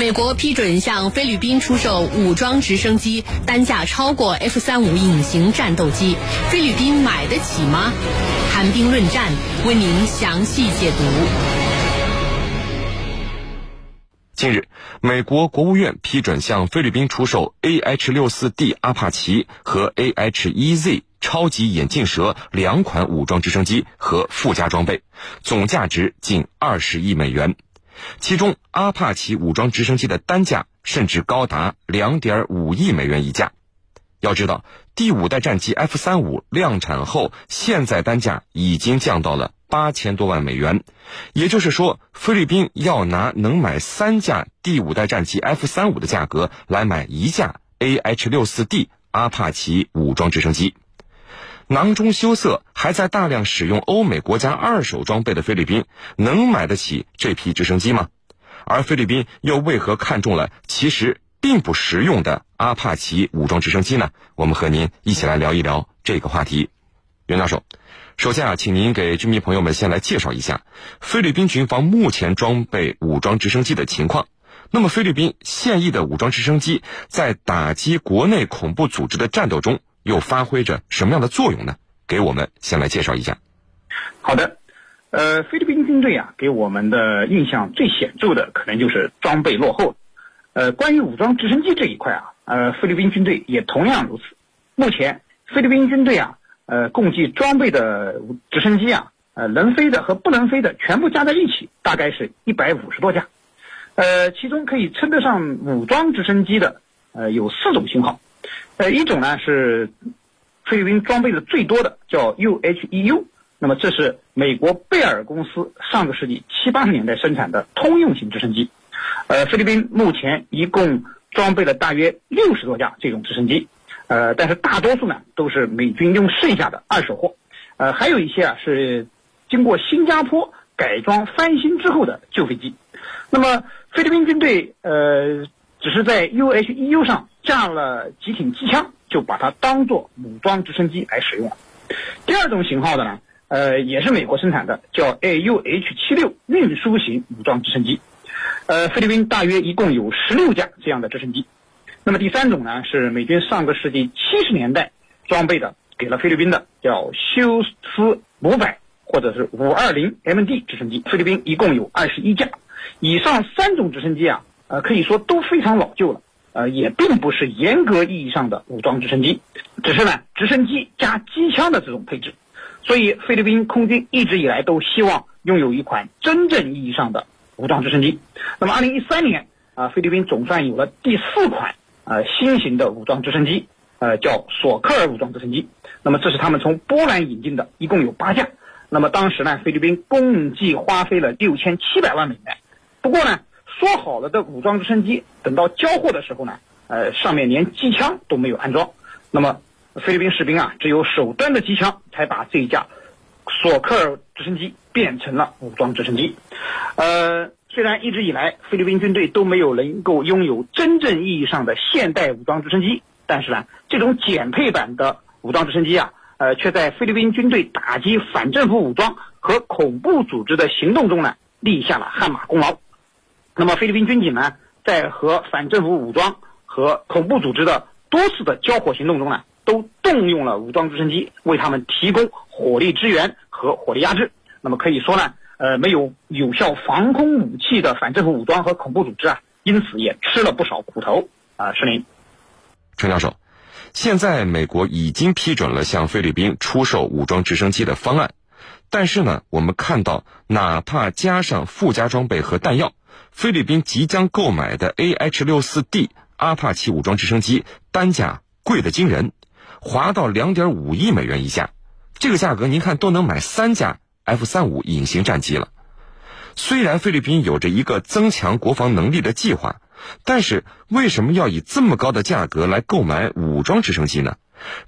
美国批准向菲律宾出售武装直升机，单价超过 F 三五隐形战斗机，菲律宾买得起吗？谈兵论战，为您详细解读。近日，美国国务院批准向菲律宾出售 AH 六四 D 阿帕奇和 AH 一 Z 超级眼镜蛇两款武装直升机和附加装备，总价值近二十亿美元。其中，阿帕奇武装直升机的单价甚至高达两点五亿美元一架。要知道，第五代战机 F 三五量产后，现在单价已经降到了八千多万美元。也就是说，菲律宾要拿能买三架第五代战机 F 三五的价格来买一架 AH 六四 D 阿帕奇武装直升机。囊中羞涩，还在大量使用欧美国家二手装备的菲律宾，能买得起这批直升机吗？而菲律宾又为何看中了其实并不实用的阿帕奇武装直升机呢？我们和您一起来聊一聊这个话题。袁教授，首先啊，请您给军迷朋友们先来介绍一下菲律宾军方目前装备武装直升机的情况。那么，菲律宾现役的武装直升机在打击国内恐怖组织的战斗中。又发挥着什么样的作用呢？给我们先来介绍一下。好的，呃，菲律宾军队啊，给我们的印象最显著的可能就是装备落后。呃，关于武装直升机这一块啊，呃，菲律宾军队也同样如此。目前，菲律宾军队啊，呃，共计装备的直升机啊，呃，能飞的和不能飞的全部加在一起，大概是一百五十多架。呃，其中可以称得上武装直升机的，呃，有四种型号。呃，一种呢是菲律宾装备的最多的，叫 UHEU，。那么这是美国贝尔公司上个世纪七八十年代生产的通用型直升机。呃，菲律宾目前一共装备了大约六十多架这种直升机。呃，但是大多数呢都是美军用剩下的二手货。呃，还有一些啊是经过新加坡改装翻新之后的旧飞机。那么菲律宾军队呃只是在 UHEU 上。架了几挺机枪，就把它当做武装直升机来使用了。第二种型号的呢，呃，也是美国生产的，叫 AUH-76 运输型武装直升机。呃，菲律宾大约一共有十六架这样的直升机。那么第三种呢，是美军上个世纪七十年代装备的，给了菲律宾的，叫休斯五百或者是五二零 MD 直升机。菲律宾一共有二十一架。以上三种直升机啊，呃，可以说都非常老旧了。呃，也并不是严格意义上的武装直升机，只是呢直升机加机枪的这种配置。所以菲律宾空军一直以来都希望拥有一款真正意义上的武装直升机。那么，二零一三年啊，菲律宾总算有了第四款呃新型的武装直升机，呃，叫索克尔武装直升机。那么，这是他们从波兰引进的，一共有八架。那么当时呢，菲律宾共计花费了六千七百万美元。不过呢。说好了的武装直升机，等到交货的时候呢，呃，上面连机枪都没有安装。那么菲律宾士兵啊，只有手端的机枪，才把这一架索克尔直升机变成了武装直升机。呃，虽然一直以来菲律宾军队都没有能够拥有真正意义上的现代武装直升机，但是呢，这种减配版的武装直升机啊，呃，却在菲律宾军队打击反政府武装和恐怖组织的行动中呢，立下了汗马功劳。那么菲律宾军警呢，在和反政府武装和恐怖组织的多次的交火行动中呢，都动用了武装直升机为他们提供火力支援和火力压制。那么可以说呢，呃，没有有效防空武器的反政府武装和恐怖组织啊，因此也吃了不少苦头啊。石林，陈教授，现在美国已经批准了向菲律宾出售武装直升机的方案，但是呢，我们看到，哪怕加上附加装备和弹药。菲律宾即将购买的 AH-64D 阿帕奇武装直升机单价贵得惊人，划到两点五亿美元一架。这个价格您看都能买三架 F-35 隐形战机了。虽然菲律宾有着一个增强国防能力的计划，但是为什么要以这么高的价格来购买武装直升机呢？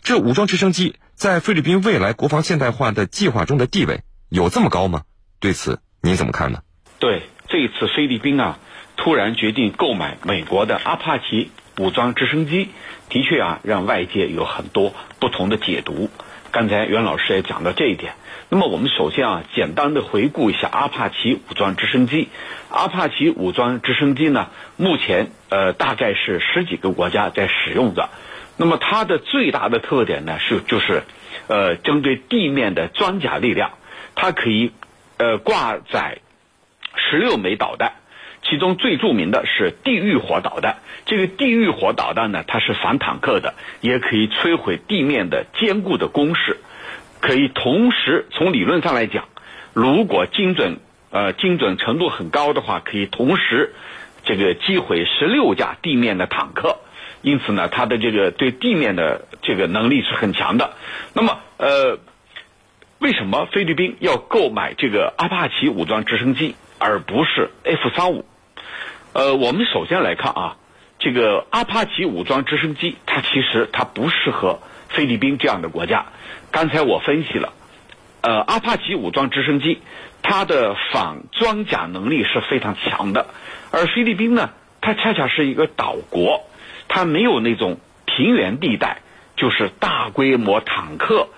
这武装直升机在菲律宾未来国防现代化的计划中的地位有这么高吗？对此您怎么看呢？对。这一次菲律宾啊，突然决定购买美国的阿帕奇武装直升机，的确啊，让外界有很多不同的解读。刚才袁老师也讲到这一点。那么我们首先啊，简单的回顾一下阿帕奇武装直升机。阿帕奇武装直升机呢，目前呃大概是十几个国家在使用着。那么它的最大的特点呢是就是，呃，针对地面的装甲力量，它可以呃挂载十六枚导弹，其中最著名的是地狱火导弹。这个地狱火导弹呢，它是反坦克的，也可以摧毁地面的坚固的工事。可以同时从理论上来讲，如果精准呃精准程度很高的话，可以同时这个击毁十六架地面的坦克。因此呢，它的这个对地面的这个能力是很强的。那么呃，为什么菲律宾要购买这个阿帕奇武装直升机而不是 F 三五？呃，我们首先来看啊，这个阿帕奇武装直升机它其实它不适合菲律宾这样的国家。刚才我分析了，呃，阿帕奇武装直升机，它的反装甲能力是非常强的，而菲律宾呢，它恰恰是一个岛国，它没有那种平原地带，就是大规模坦克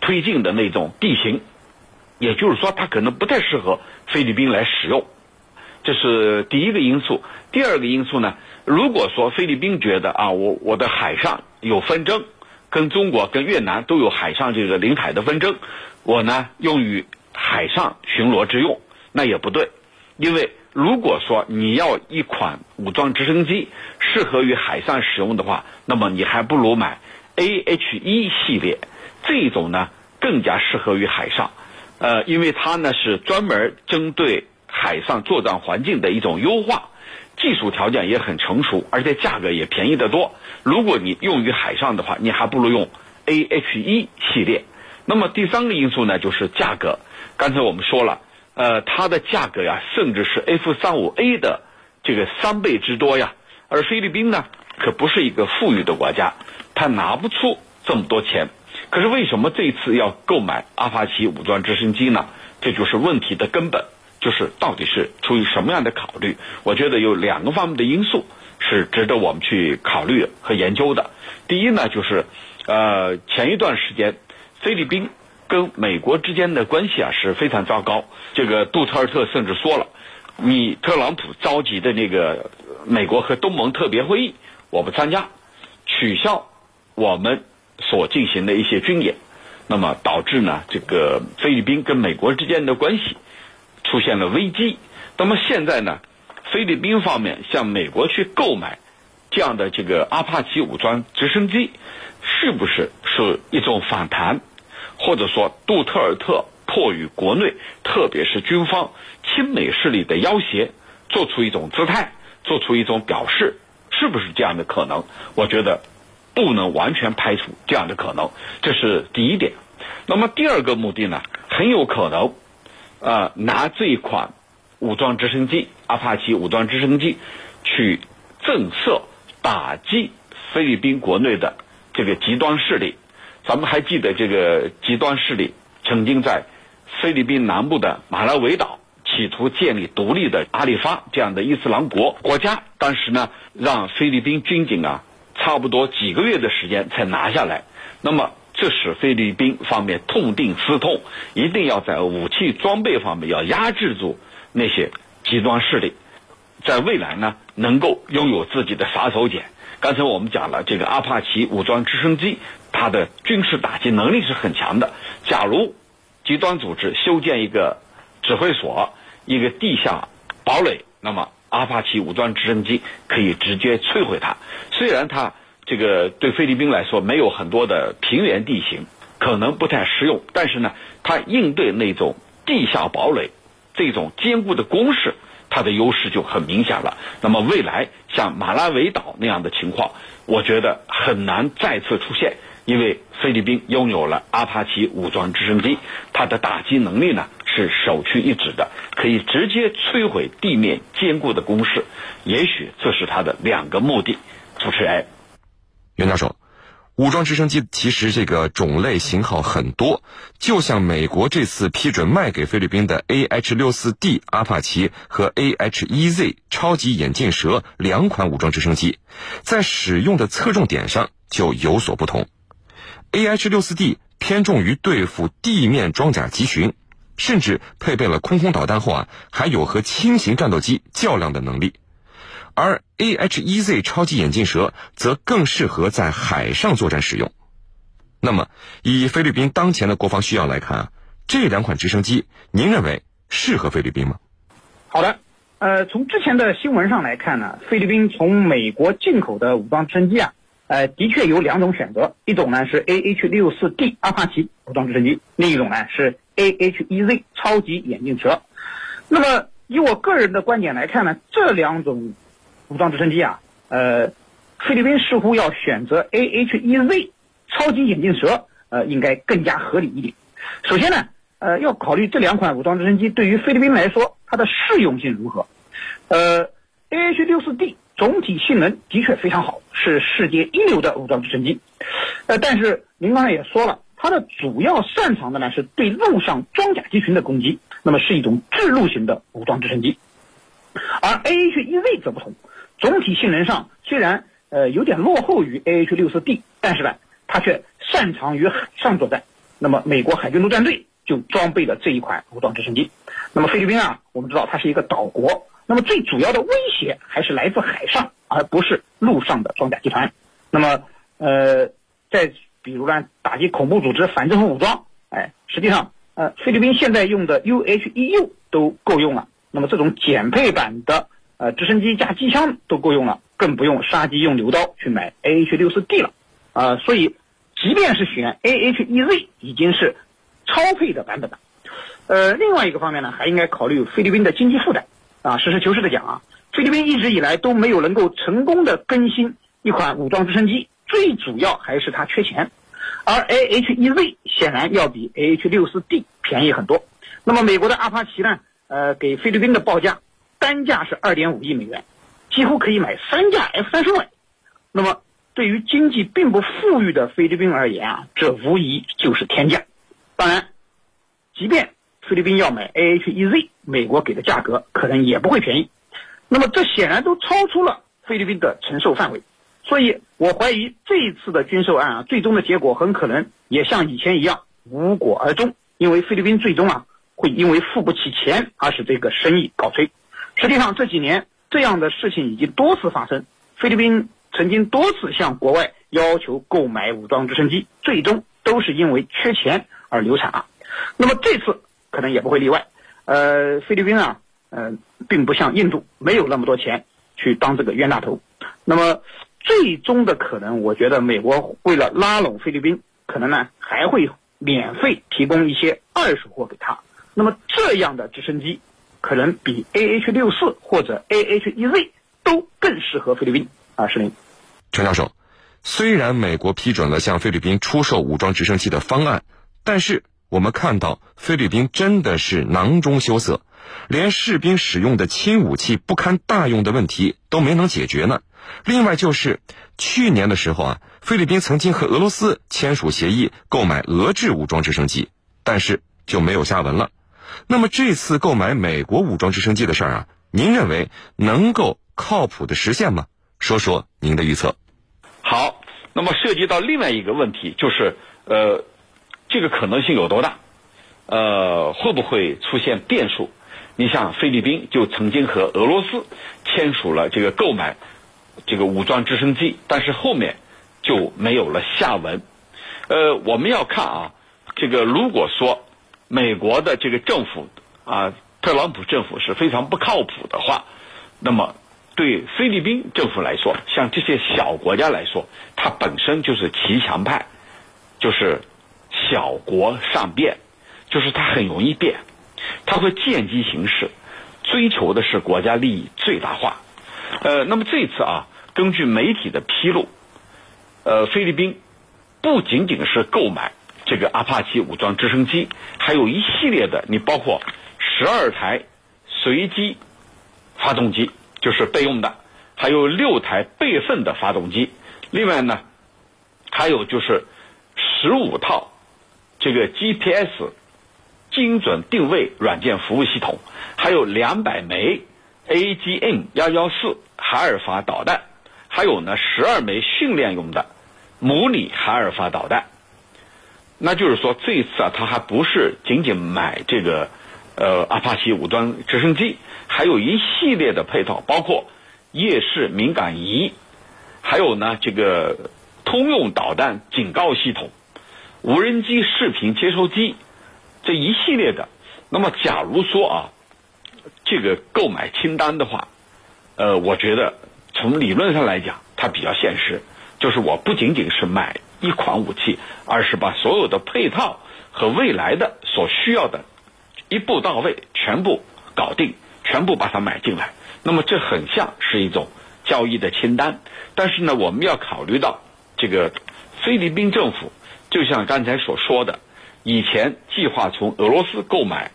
推进的那种地形，也就是说，它可能不太适合菲律宾来使用，这是第一个因素。第二个因素呢，如果说菲律宾觉得啊，我我的海上有纷争。跟中国、跟越南都有海上这个领海的纷争，我呢用于海上巡逻之用，那也不对，因为如果说你要一款武装直升机适合于海上使用的话，那么你还不如买 A H 一系列这种呢更加适合于海上，呃，因为它呢是专门针对海上作战环境的一种优化。技术条件也很成熟，而且价格也便宜得多。如果你用于海上的话，你还不如用 A H 一系列。那么第三个因素呢，就是价格。刚才我们说了，呃，它的价格呀，甚至是 F 三五 A 的这个三倍之多呀。而菲律宾呢，可不是一个富裕的国家，它拿不出这么多钱。可是为什么这次要购买阿帕奇武装直升机呢？这就是问题的根本。就是到底是出于什么样的考虑？我觉得有两个方面的因素是值得我们去考虑和研究的。第一呢，就是呃前一段时间菲律宾跟美国之间的关系啊是非常糟糕。这个杜特尔特甚至说了，你特朗普召集的那个美国和东盟特别会议，我不参加，取消我们所进行的一些军演，那么导致呢这个菲律宾跟美国之间的关系。出现了危机，那么现在呢？菲律宾方面向美国去购买这样的这个阿帕奇武装直升机，是不是是一种反弹，或者说杜特尔特迫于国内，特别是军方亲美势力的要挟，做出一种姿态，做出一种表示，是不是这样的可能？我觉得不能完全排除这样的可能，这是第一点。那么第二个目的呢？很有可能。呃，拿这一款武装直升机阿帕奇武装直升机去震慑、打击菲律宾国内的这个极端势力。咱们还记得这个极端势力曾经在菲律宾南部的马拉维岛企图建立独立的阿里发这样的伊斯兰国国家，当时呢让菲律宾军警啊差不多几个月的时间才拿下来。那么。这使菲律宾方面痛定思痛，一定要在武器装备方面要压制住那些极端势力，在未来呢能够拥有自己的杀手锏。刚才我们讲了，这个阿帕奇武装直升机，它的军事打击能力是很强的。假如极端组织修建一个指挥所、一个地下堡垒，那么阿帕奇武装直升机可以直接摧毁它。虽然它。这个对菲律宾来说没有很多的平原地形，可能不太实用。但是呢，它应对那种地下堡垒这种坚固的工事，它的优势就很明显了。那么未来像马拉维岛那样的情况，我觉得很难再次出现，因为菲律宾拥有了阿帕奇武装直升机，它的打击能力呢是首屈一指的，可以直接摧毁地面坚固的工事。也许这是它的两个目的。主持人。袁教授，武装直升机其实这个种类型号很多，就像美国这次批准卖给菲律宾的 A H 六四 D 阿帕奇和 A H 一 Z 超级眼镜蛇两款武装直升机，在使用的侧重点上就有所不同。，AH 六四 D 偏重于对付地面装甲集群，甚至配备了空空导弹后啊，还有和轻型战斗机较量的能力。而 A H E Z 超级眼镜蛇则更适合在海上作战使用。那么，以菲律宾当前的国防需要来看啊，这两款直升机，您认为适合菲律宾吗？好的，呃，从之前的新闻上来看呢，菲律宾从美国进口的武装直升机啊，呃，的确有两种选择，一种呢是 AH 六四 D 阿帕奇武装直升机，另一种呢是 A H E Z 超级眼镜蛇。那么，以我个人的观点来看呢，这两种武装直升机啊，呃，菲律宾似乎要选择 A H E Z 超级眼镜蛇，呃，应该更加合理一点。首先呢，呃，要考虑这两款武装直升机对于菲律宾来说，它的适用性如何。呃，AH 六四 D 总体性能的确非常好，是世界一流的武装直升机。呃，但是您刚才也说了，它的主要擅长的呢是对陆上装甲机群的攻击，那么是一种制陆型的武装直升机。而 A H E Z 则不同。总体性能上虽然呃有点落后于 AH 六四 D，但是呢，它却擅长于海上作战。那么美国海军陆战队就装备了这一款武装直升机。那么菲律宾啊，我们知道它是一个岛国，那么最主要的威胁还是来自海上，而不是陆上的装甲集团。那么呃，在比如呢打击恐怖组织、反政府武装，哎，实际上呃菲律宾现在用的 UHEU 都够用了。那么这种减配版的。呃，直升机加机枪都够用了，更不用杀鸡用牛刀去买 AH 六四 D 了，啊，所以即便是选 A H E Z 已经是超配的版本了。呃，另外一个方面呢，还应该考虑菲律宾的经济负担。啊，实事求是的讲啊，菲律宾一直以来都没有能够成功的更新一款武装直升机，最主要还是它缺钱。而 A H E Z 显然要比 AH 六四 D 便宜很多。那么美国的阿帕奇呢？呃，给菲律宾的报价。单价是二点五亿美元，几乎可以买三架 F 三十万。那么，对于经济并不富裕的菲律宾而言啊，这无疑就是天价。当然，即便菲律宾要买 AHEZ，美国给的价格可能也不会便宜。那么，这显然都超出了菲律宾的承受范围。所以我怀疑这一次的军售案啊，最终的结果很可能也像以前一样无果而终，因为菲律宾最终啊会因为付不起钱而使这个生意告吹。实际上这几年这样的事情已经多次发生。菲律宾曾经多次向国外要求购买武装直升机，最终都是因为缺钱而流产了。那么这次可能也不会例外。呃，菲律宾啊，呃，并不像印度没有那么多钱去当这个冤大头。那么最终的可能，我觉得美国为了拉拢菲律宾，可能呢还会免费提供一些二手货给他。那么这样的直升机。可能比 AH 六四或者 AH 一 Z 都更适合菲律宾啊，是林。陈教授，虽然美国批准了向菲律宾出售武装直升机的方案，但是我们看到菲律宾真的是囊中羞涩，连士兵使用的轻武器不堪大用的问题都没能解决呢。另外就是去年的时候啊，菲律宾曾经和俄罗斯签署协议购买俄制武装直升机，但是就没有下文了。那么这次购买美国武装直升机的事儿啊，您认为能够靠谱的实现吗？说说您的预测。好，那么涉及到另外一个问题，就是呃，这个可能性有多大？呃，会不会出现变数？你像菲律宾就曾经和俄罗斯签署了这个购买这个武装直升机，但是后面就没有了下文。呃，我们要看啊，这个如果说。美国的这个政府啊，特朗普政府是非常不靠谱的话，那么对菲律宾政府来说，像这些小国家来说，它本身就是骑墙派，就是小国善变，就是它很容易变，它会见机行事，追求的是国家利益最大化。呃，那么这次啊，根据媒体的披露，呃，菲律宾不仅仅是购买。这个阿帕奇武装直升机，还有一系列的，你包括十二台随机发动机，就是备用的，还有六台备份的发动机。另外呢，还有就是十五套这个 GPS 精准定位软件服务系统，还有两百枚 AGM 幺幺四海尔法导弹，还有呢十二枚训练用的模拟海尔法导弹。那就是说这一次啊，他还不是仅仅买这个呃阿帕奇武装直升机，还有一系列的配套，包括夜视敏感仪，还有呢这个通用导弹警告系统、无人机视频接收机这一系列的。那么假如说啊，这个购买清单的话，呃，我觉得从理论上来讲，它比较现实。就是我不仅仅是买一款武器，而是把所有的配套和未来的所需要的，一步到位，全部搞定，全部把它买进来。那么这很像是一种交易的清单。但是呢，我们要考虑到这个菲律宾政府，就像刚才所说的，以前计划从俄罗斯购买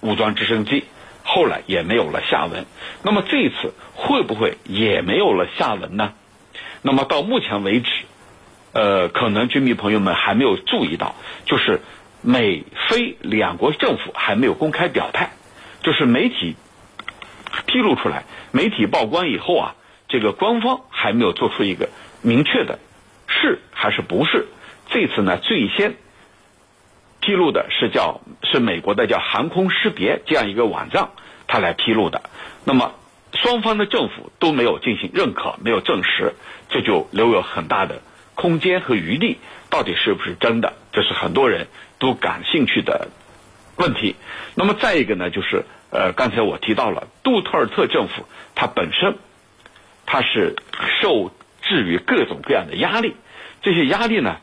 武装直升机，后来也没有了下文。那么这一次会不会也没有了下文呢？那么到目前为止，呃，可能军迷朋友们还没有注意到，就是美菲两国政府还没有公开表态，就是媒体披露出来，媒体曝光以后啊，这个官方还没有做出一个明确的是还是不是。这次呢，最先披露的是叫是美国的叫航空识别这样一个网站，它来披露的。那么。双方的政府都没有进行认可，没有证实，这就留有很大的空间和余地。到底是不是真的？这是很多人都感兴趣的问题。那么再一个呢，就是呃，刚才我提到了杜特尔特政府，它本身它是受制于各种各样的压力，这些压力呢，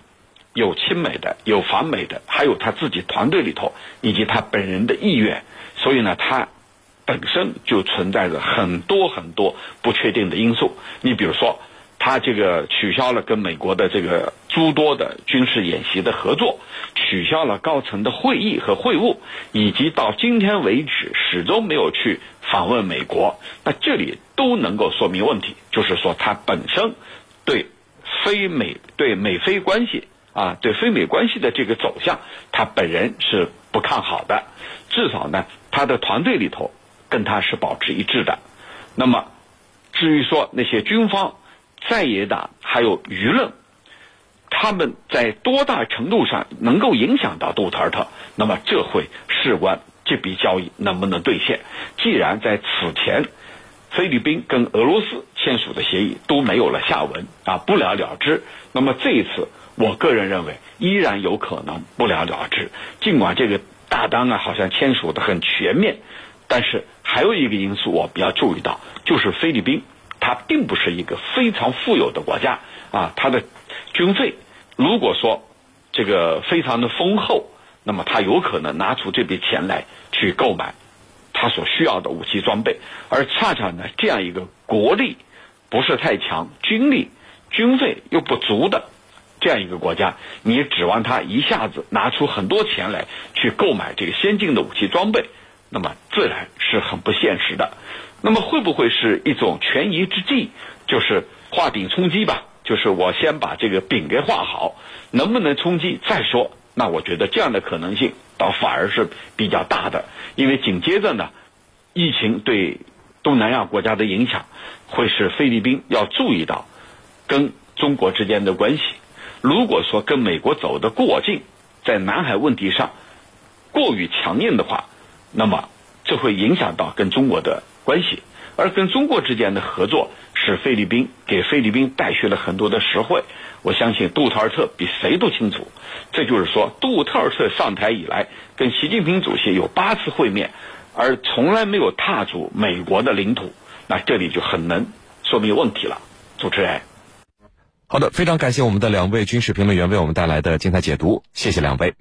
有亲美的，有反美的，还有他自己团队里头以及他本人的意愿，所以呢，他。本身就存在着很多很多不确定的因素。你比如说，他这个取消了跟美国的这个诸多的军事演习的合作，取消了高层的会议和会晤，以及到今天为止始终没有去访问美国。那这里都能够说明问题，就是说他本身对非美对美非关系啊，对非美关系的这个走向，他本人是不看好的。至少呢，他的团队里头。跟他是保持一致的。那么，至于说那些军方、在野党还有舆论，他们在多大程度上能够影响到杜特尔特？那么这会事关这笔交易能不能兑现。既然在此前菲律宾跟俄罗斯签署的协议都没有了下文啊，不了了之，那么这一次，我个人认为依然有可能不了了之。尽管这个大单啊，好像签署的很全面。但是还有一个因素，我比较注意到，就是菲律宾，它并不是一个非常富有的国家啊，它的军费如果说这个非常的丰厚，那么它有可能拿出这笔钱来去购买它所需要的武器装备，而恰恰呢，这样一个国力不是太强、军力、军费又不足的这样一个国家，你指望它一下子拿出很多钱来去购买这个先进的武器装备？那么自然是很不现实的。那么会不会是一种权宜之计，就是画饼充饥吧？就是我先把这个饼给画好，能不能充饥再说。那我觉得这样的可能性倒反而是比较大的，因为紧接着呢，疫情对东南亚国家的影响，会使菲律宾要注意到跟中国之间的关系。如果说跟美国走得过近，在南海问题上过于强硬的话，那么，这会影响到跟中国的关系，而跟中国之间的合作，使菲律宾给菲律宾带去了很多的实惠。我相信杜特尔特比谁都清楚，这就是说，杜特尔特上台以来，跟习近平主席有八次会面，而从来没有踏足美国的领土，那这里就很能说明问题了。主持人，好的，非常感谢我们的两位军事评论员为我们带来的精彩解读，谢谢两位。